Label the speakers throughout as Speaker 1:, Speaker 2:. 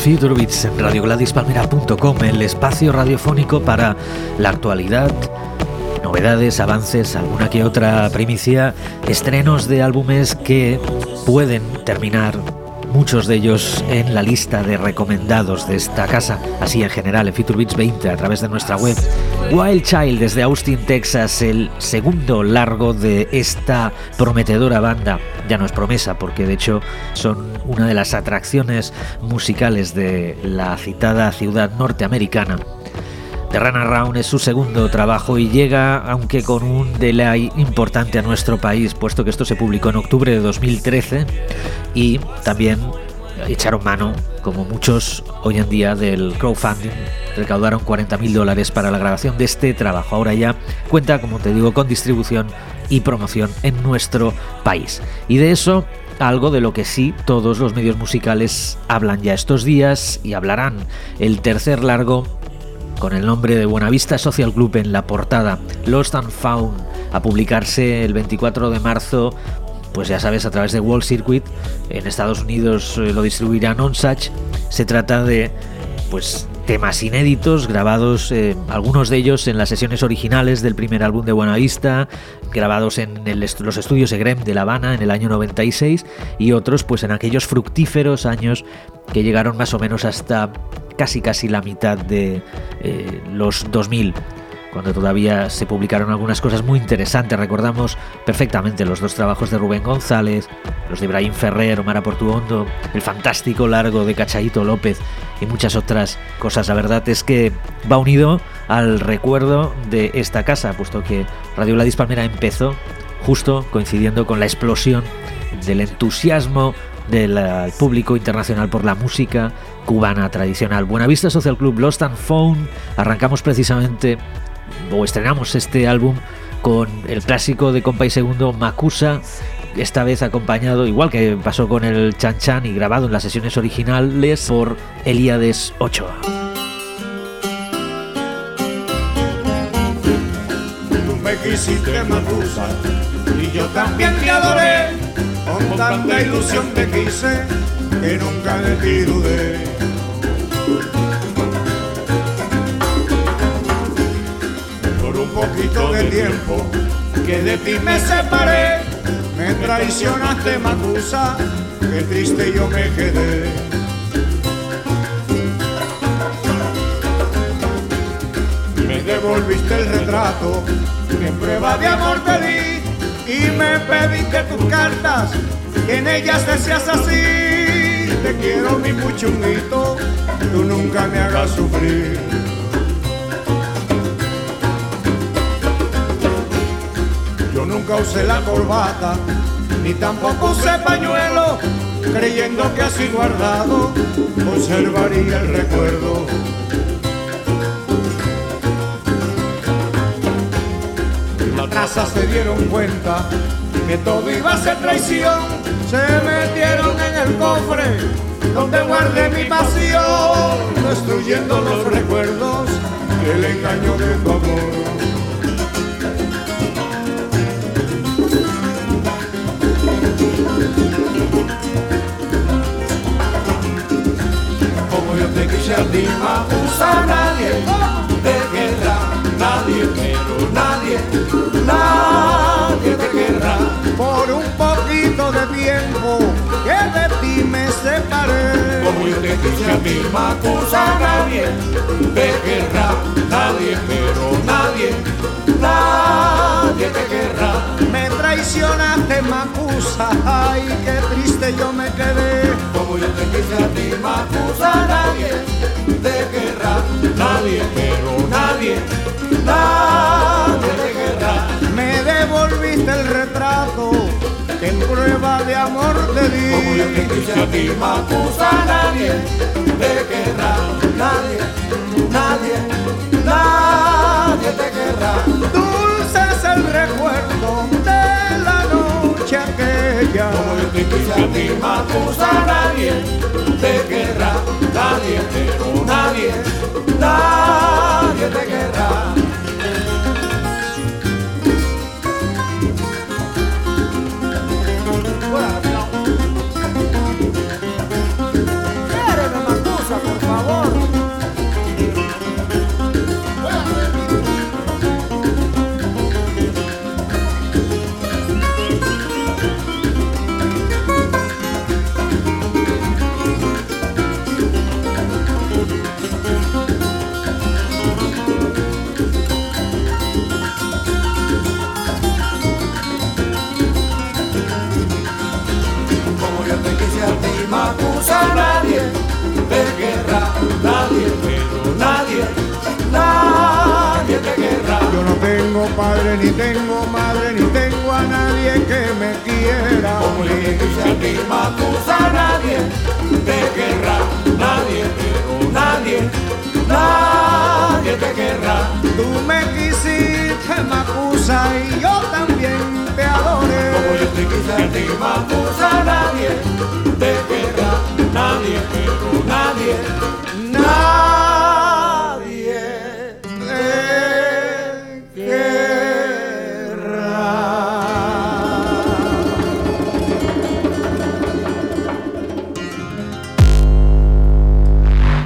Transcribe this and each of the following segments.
Speaker 1: Es Future Beats en radiogradispalmera.com, el espacio radiofónico para la actualidad, novedades, avances, alguna que otra primicia, estrenos de álbumes que pueden terminar muchos de ellos en la lista de recomendados de esta casa, así en general en Future Beats 20 a través de nuestra web. Wild Child desde Austin, Texas, el segundo largo de esta prometedora banda. Ya no es promesa porque de hecho son una de las atracciones musicales de la citada ciudad norteamericana. The Run Around es su segundo trabajo y llega, aunque con un delay importante a nuestro país, puesto que esto se publicó en octubre de 2013 y también echaron mano, como muchos hoy en día, del crowdfunding. Recaudaron 40.000 dólares para la grabación de este trabajo. Ahora ya cuenta, como te digo, con distribución y promoción en nuestro país. Y de eso algo de lo que sí todos los medios musicales hablan ya estos días y hablarán. El tercer largo con el nombre de Buenavista Social Club en la portada, Lost and Found, a publicarse el 24 de marzo, pues ya sabes, a través de Wall Circuit. En Estados Unidos eh, lo distribuirá Nonsach. Se trata de pues temas inéditos grabados, eh, algunos de ellos en las sesiones originales del primer álbum de Buenavista, grabados en los estudios EGREM de La Habana en el año 96 y otros pues en aquellos fructíferos años que llegaron más o menos hasta casi casi la mitad de eh, los 2000 cuando todavía se publicaron algunas cosas muy interesantes. Recordamos perfectamente los dos trabajos de Rubén González, los de Ibrahim Ferrer, Omar Portuondo, el fantástico largo de Cachaito López y muchas otras cosas. La verdad es que va unido al recuerdo de esta casa, puesto que Radio Gladys Palmera empezó justo coincidiendo con la explosión del entusiasmo del público internacional por la música cubana tradicional. Buenavista Social Club Lost and Found. Arrancamos precisamente o estrenamos este álbum con el clásico de Compa y Segundo Makusa, esta vez acompañado, igual que pasó con el Chan Chan y grabado en las sesiones originales por Elíades Ochoa.
Speaker 2: Tú me quisiste Makusa y yo también te adoré, con tanta ilusión te quise que nunca de ti dudé. Poquito de tiempo que de ti me separé. Me traicionaste, Macusa, qué triste yo me quedé. Me devolviste el retrato que en prueba de amor te di y me pediste tus cartas que en ellas decías así. Te quiero mi puchunguito, tú nunca me hagas sufrir. Nunca usé la corbata, ni tampoco usé pañuelo, creyendo que así guardado conservaría el recuerdo. Las trazas se dieron cuenta que todo iba a ser traición, se metieron en el cofre donde guardé mi pasión, destruyendo los recuerdos y el engaño de tu amor. A ti usa nadie te querrá, nadie, pero nadie, nadie te querrá. Por un poquito de tiempo que de ti me separé. Como yo te quise a ti, Macusa, nadie te querrá, nadie, pero nadie, nadie te querrá. Me traicionaste, Macusa, ay, qué triste yo me quedé. Como yo te quise a ti, Macusa, nadie de guerra, nadie, pero nadie, nadie de guerra. Me devolviste el retrato que en prueba de amor te di. Como yo te quise a ti, Macusa, nadie de guerra, nadie, nadie, nadie te querrá. Dulce es el recuerdo aquella. Como yo te quise a ti, Macusa, nadie te querrá ni tengo madre, ni tengo a nadie que me quiera. Como te quise a ti, Macusa, nadie te querrá, nadie, pero nadie, nadie te querrá.
Speaker 3: Tú me quisiste, Macusa, y yo también te adoré.
Speaker 2: Como yo te quise a ti, Macusa, nadie te querrá, nadie, pero nadie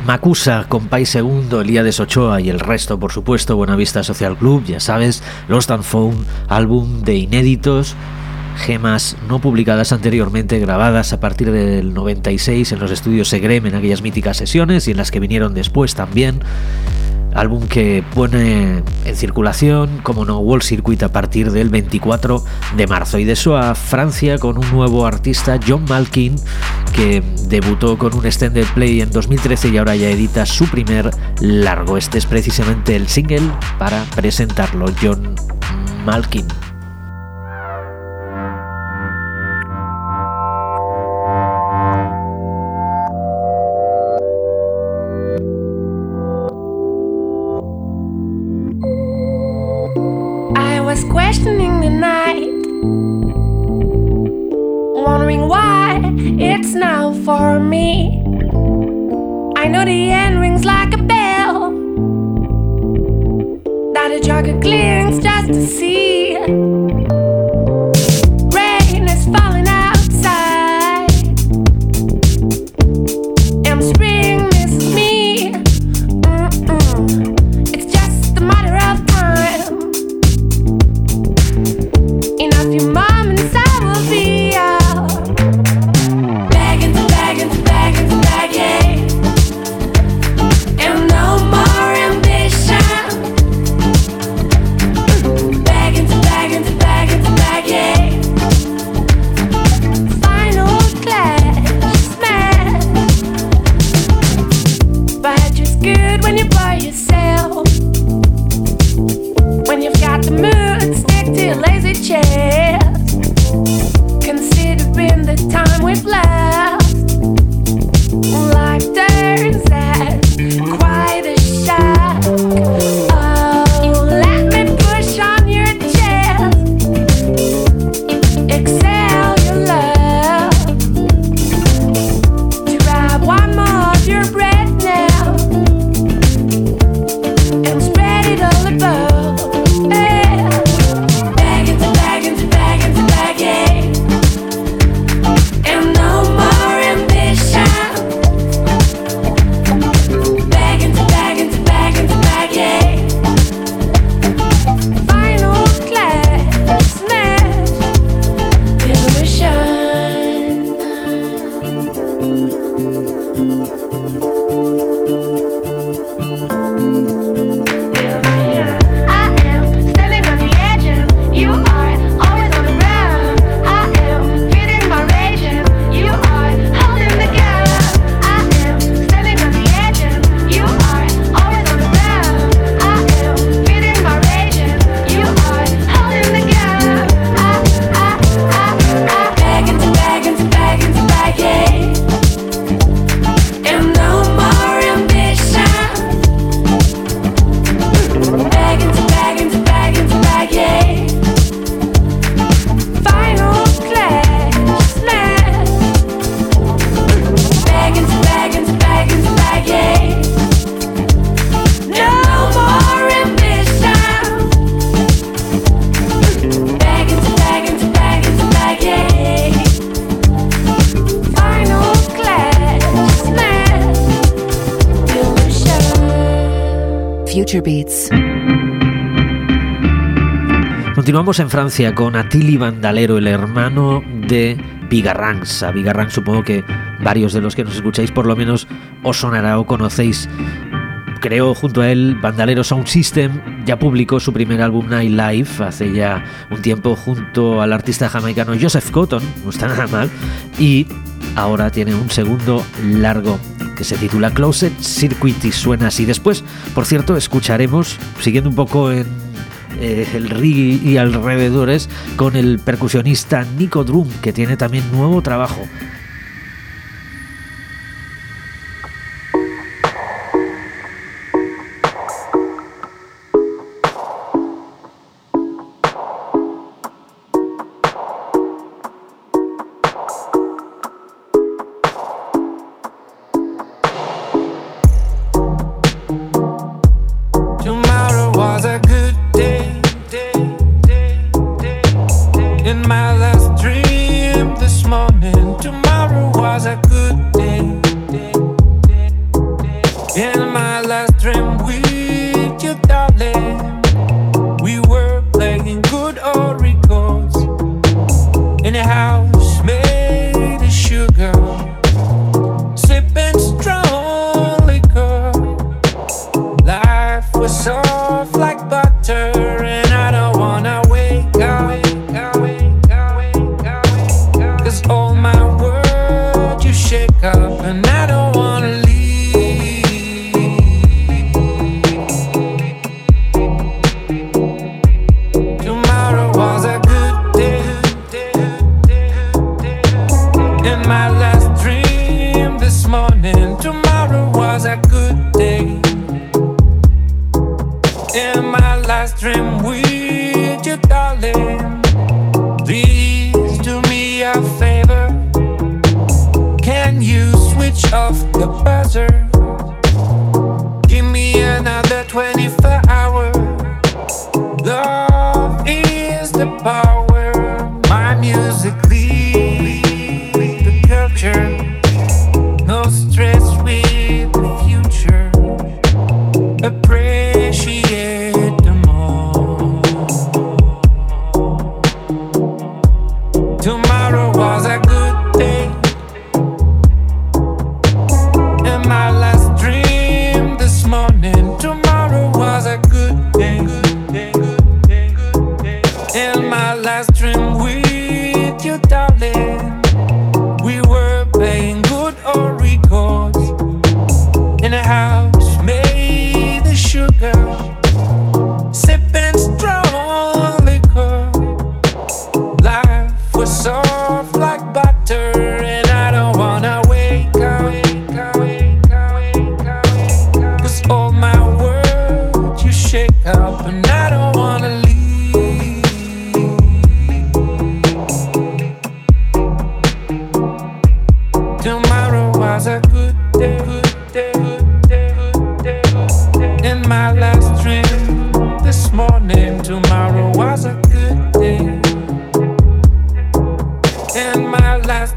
Speaker 1: Macusa con País Segundo, Elías Ochoa y el resto, por supuesto, Buenavista Social Club, ya sabes, Lost and Found, álbum de inéditos, gemas no publicadas anteriormente, grabadas a partir del 96 en los estudios Segrem en aquellas míticas sesiones y en las que vinieron después también. Álbum que pone en circulación, como no, Wall Circuit a partir del 24 de marzo. Y de eso a Francia con un nuevo artista, John Malkin, que debutó con un extended play en 2013 y ahora ya edita su primer largo. Este es precisamente el single para presentarlo, John Malkin.
Speaker 4: Questioning the night, wondering why it's now for me. I know the end rings like a bell that a jog of clearings just to see.
Speaker 1: Continuamos en Francia con Atili Bandalero, el hermano de Bigarranx. A Bigarranx supongo que varios de los que nos escucháis por lo menos os sonará o conocéis. Creó junto a él Bandalero Sound System, ya publicó su primer álbum Night Life hace ya un tiempo junto al artista jamaicano Joseph Cotton, no está nada mal, y ahora tiene un segundo largo que se titula Closet Circuit y suena así. Después, por cierto, escucharemos, siguiendo un poco en
Speaker 5: eh, el reggae y alrededores con el percusionista Nico Drum, que tiene también nuevo trabajo.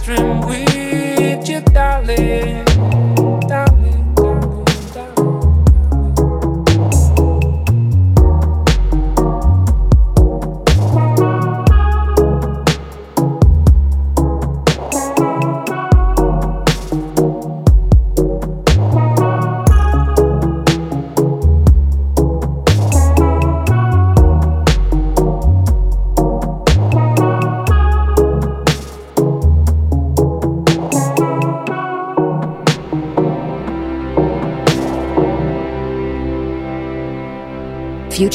Speaker 6: bedroom with you, darling.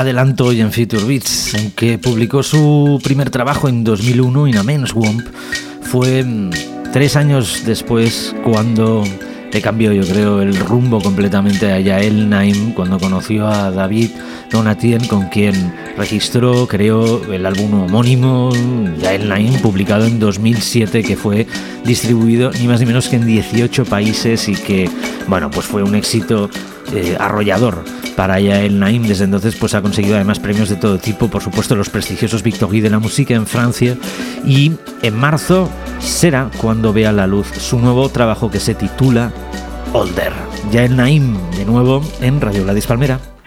Speaker 7: Adelanto hoy en Future Beats, aunque publicó su primer trabajo en 2001, In a Men's Womb, fue mm, tres años después cuando le cambió, yo creo, el rumbo completamente a Yael Naim cuando conoció a David Donatien, con quien registró, creó el álbum homónimo Yael Naim, publicado en 2007, que fue distribuido ni más ni menos que en 18 países y que, bueno, pues fue un éxito eh, arrollador para Yael Naim. Desde entonces pues ha conseguido además premios de todo tipo, por supuesto los prestigiosos Victory de la música en Francia y en marzo será cuando vea la luz su nuevo trabajo que se titula Older. Yael Naim de nuevo en Radio Gladys Palmera.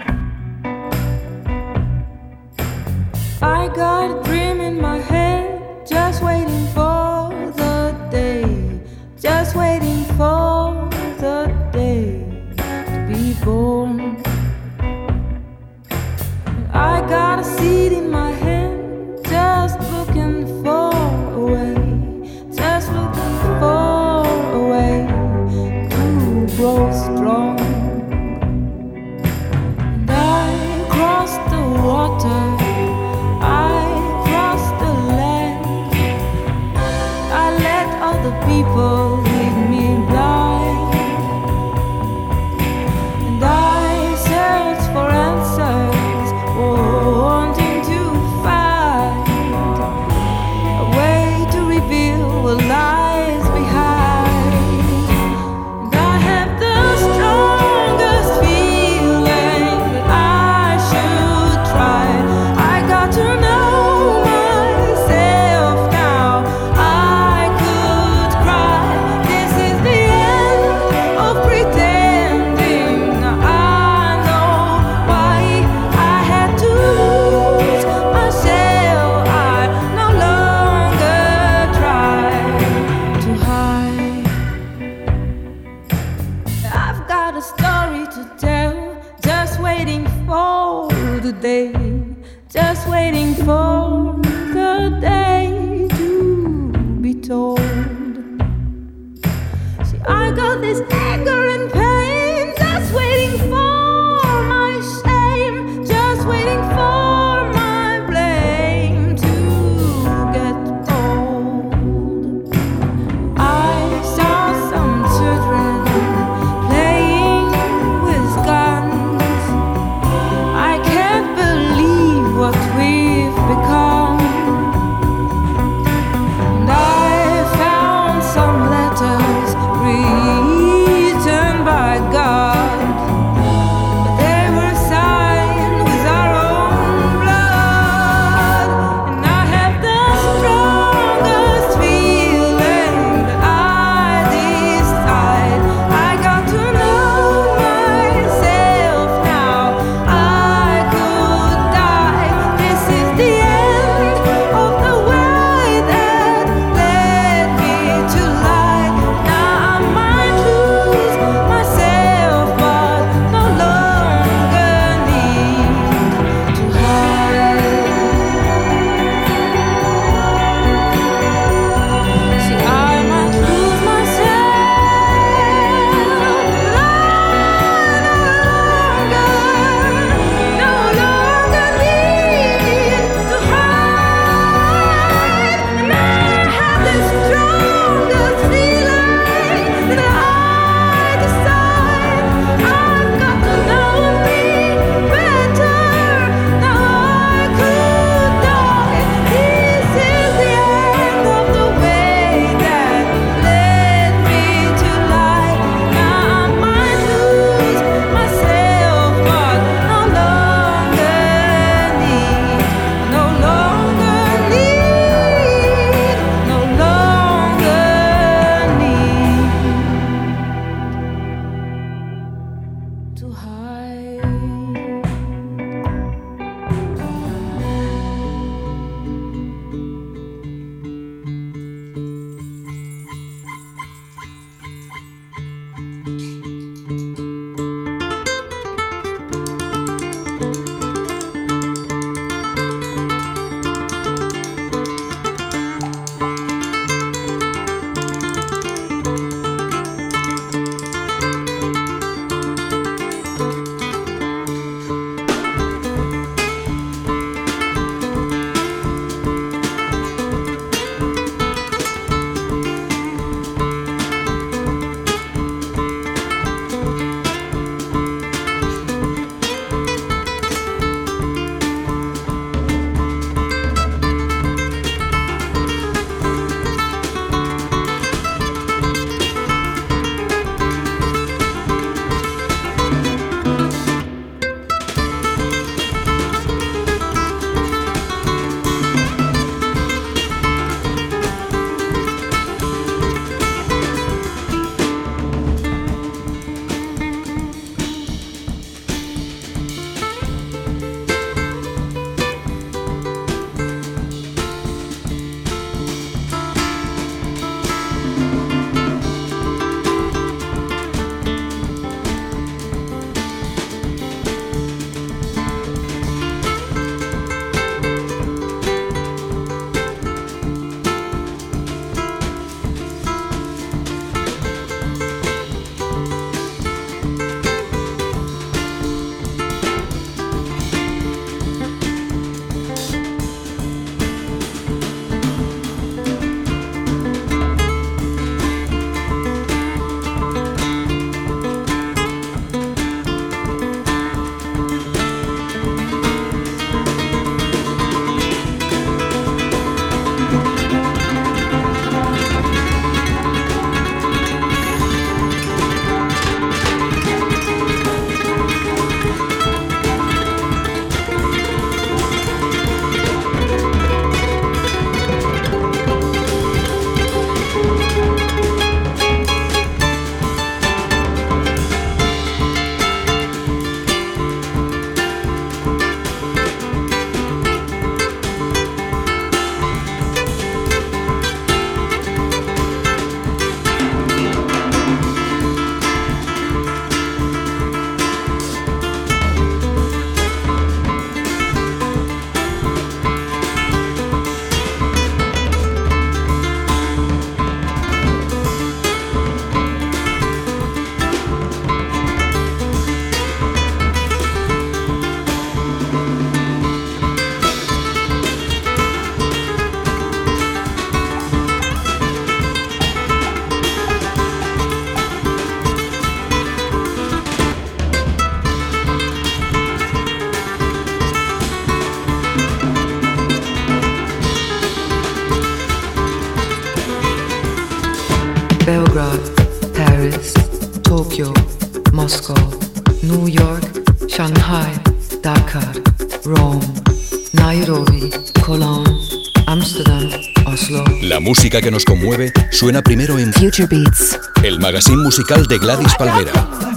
Speaker 8: Música que nos conmueve suena primero en
Speaker 7: Future Beats.
Speaker 8: el magazine musical de Gladys Palmera.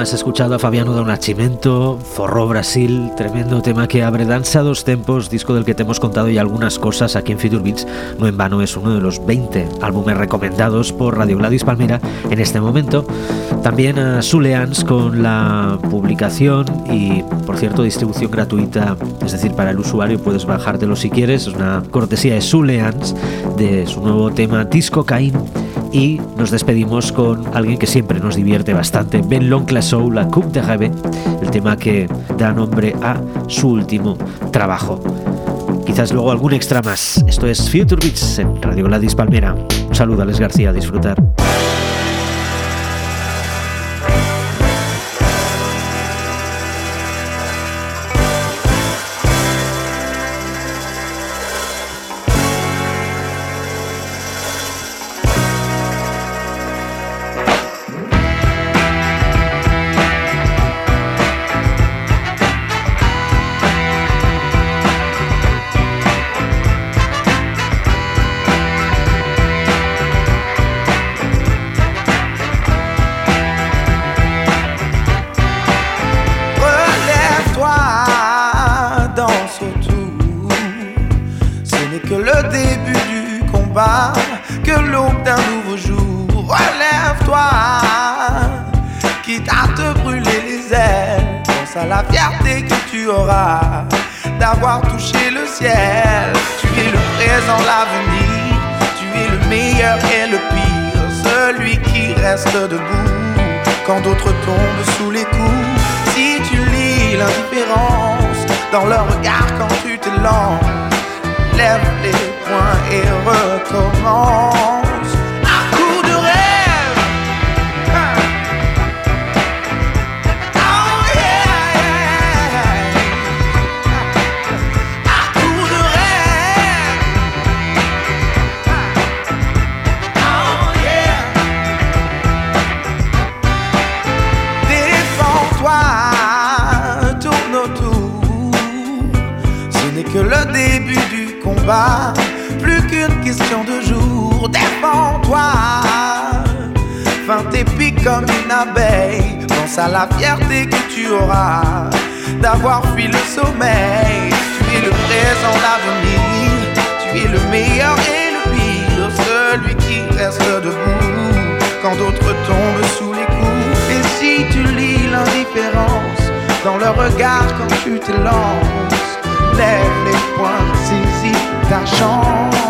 Speaker 1: Has escuchado a Fabiano da Nascimento, Forró Brasil, tremendo tema que abre Danza dos Tempos, disco del que te hemos contado ya algunas cosas aquí en Future Beats. No en vano es uno de los 20 álbumes recomendados por Radio Gladys Palmera en este momento. También a Suleans con la publicación y, por cierto, distribución gratuita, es decir, para el usuario puedes bajártelo si quieres. Es una cortesía de Suleans de su nuevo tema Disco Caín y nos despedimos con alguien que siempre nos divierte bastante, Ben Lonclassou, la Coupe de Rêve, el tema que da nombre a su último trabajo. Quizás luego algún extra más. Esto es Future Beats en Radio Gladys Palmera. Un saludo, Alex García, a disfrutar.
Speaker 3: Debout quand d'autres tombent sous les coups. Si tu lis l'indifférence dans leur regard quand tu te lances, lève les poings et recommence. Comme une abeille. Pense à la fierté que tu auras d'avoir fui le sommeil. Tu es le présent, l'avenir, tu es le meilleur et le pire, celui qui reste debout quand d'autres tombent sous les coups. Et si tu lis l'indifférence dans le regard quand tu te lances, lève les poings, saisis ta chance.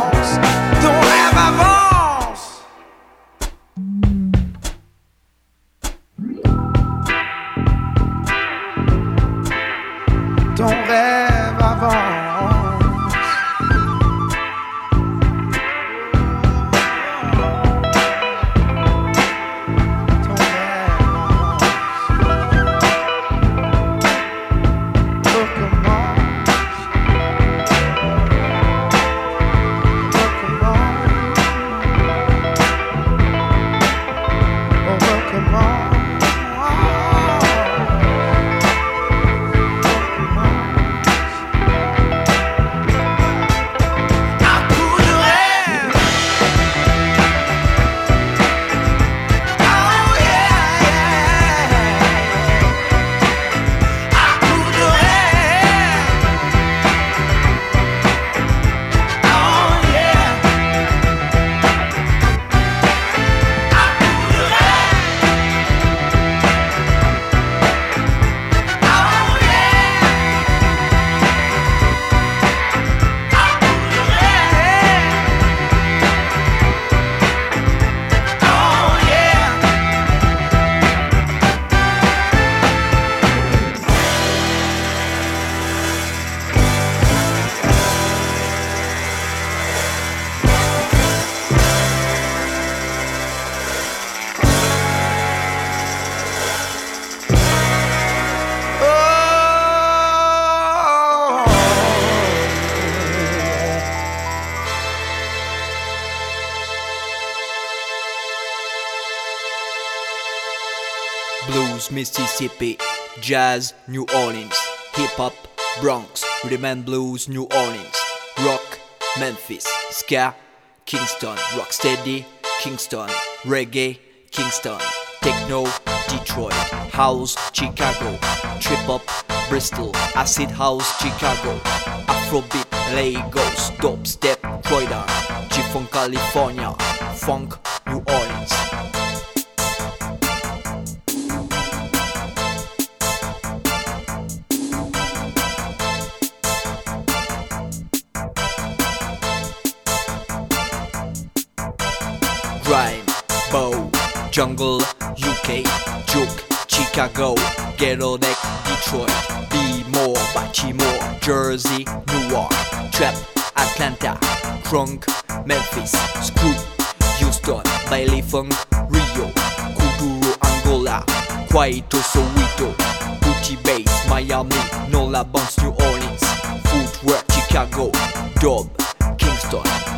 Speaker 9: Blues, Mississippi, Jazz, New Orleans, Hip Hop, Bronx, Rhythm and Blues, New Orleans, Rock, Memphis, Ska, Kingston, Rocksteady, Kingston, Reggae, Kingston, Techno, Detroit, House, Chicago, Trip Hop, Bristol, Acid House, Chicago, Afrobeat, Lagos, Dubstep, Croydon, G-Funk, California, Funk, New Orleans. Jungle, UK, Juke, Chicago, Ghetto Neck, Detroit, Be More, Baltimore, Jersey, Newark, Trap, Atlanta, Crunk, Memphis, Screw, Houston, Bailey Funk, Rio, Kuduro, Angola, Kwaito, Soweto, Booty Base, Miami, Nola Bounce, New Orleans, Footwork, Chicago, Dub, Kingston,